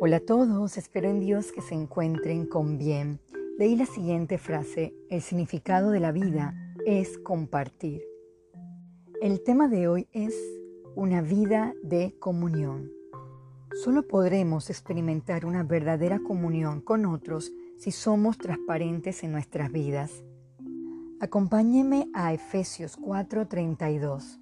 Hola a todos, espero en Dios que se encuentren con bien. Leí la siguiente frase, el significado de la vida es compartir. El tema de hoy es una vida de comunión. Solo podremos experimentar una verdadera comunión con otros si somos transparentes en nuestras vidas. Acompáñeme a Efesios 4:32.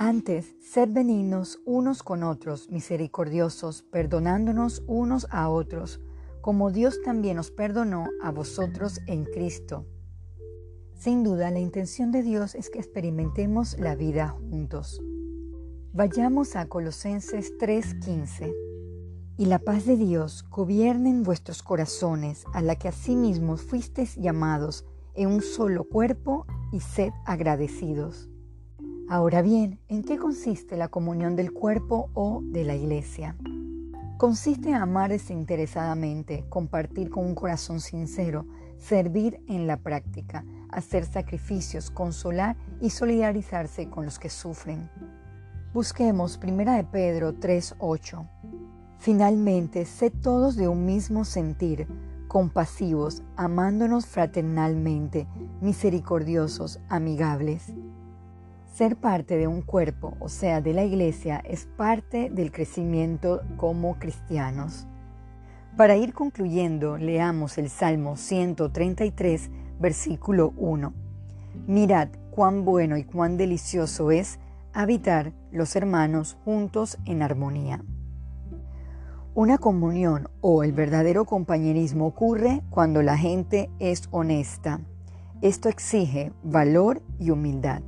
Antes, sed benignos unos con otros, misericordiosos, perdonándonos unos a otros, como Dios también os perdonó a vosotros en Cristo. Sin duda, la intención de Dios es que experimentemos la vida juntos. Vayamos a Colosenses 3:15. Y la paz de Dios gobierne en vuestros corazones, a la que asimismo fuisteis llamados en un solo cuerpo, y sed agradecidos. Ahora bien, ¿en qué consiste la comunión del cuerpo o de la iglesia? Consiste en amar desinteresadamente, compartir con un corazón sincero, servir en la práctica, hacer sacrificios, consolar y solidarizarse con los que sufren. Busquemos 1 de Pedro 3:8. Finalmente, sed todos de un mismo sentir, compasivos, amándonos fraternalmente, misericordiosos, amigables. Ser parte de un cuerpo, o sea, de la iglesia, es parte del crecimiento como cristianos. Para ir concluyendo, leamos el Salmo 133, versículo 1. Mirad cuán bueno y cuán delicioso es habitar los hermanos juntos en armonía. Una comunión o el verdadero compañerismo ocurre cuando la gente es honesta. Esto exige valor y humildad.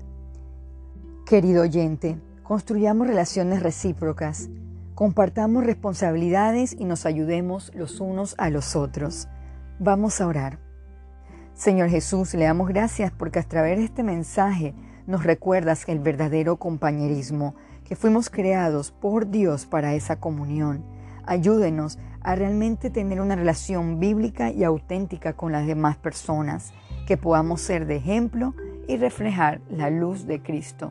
Querido oyente, construyamos relaciones recíprocas, compartamos responsabilidades y nos ayudemos los unos a los otros. Vamos a orar. Señor Jesús, le damos gracias porque a través de este mensaje nos recuerdas el verdadero compañerismo, que fuimos creados por Dios para esa comunión. Ayúdenos a realmente tener una relación bíblica y auténtica con las demás personas, que podamos ser de ejemplo y reflejar la luz de Cristo.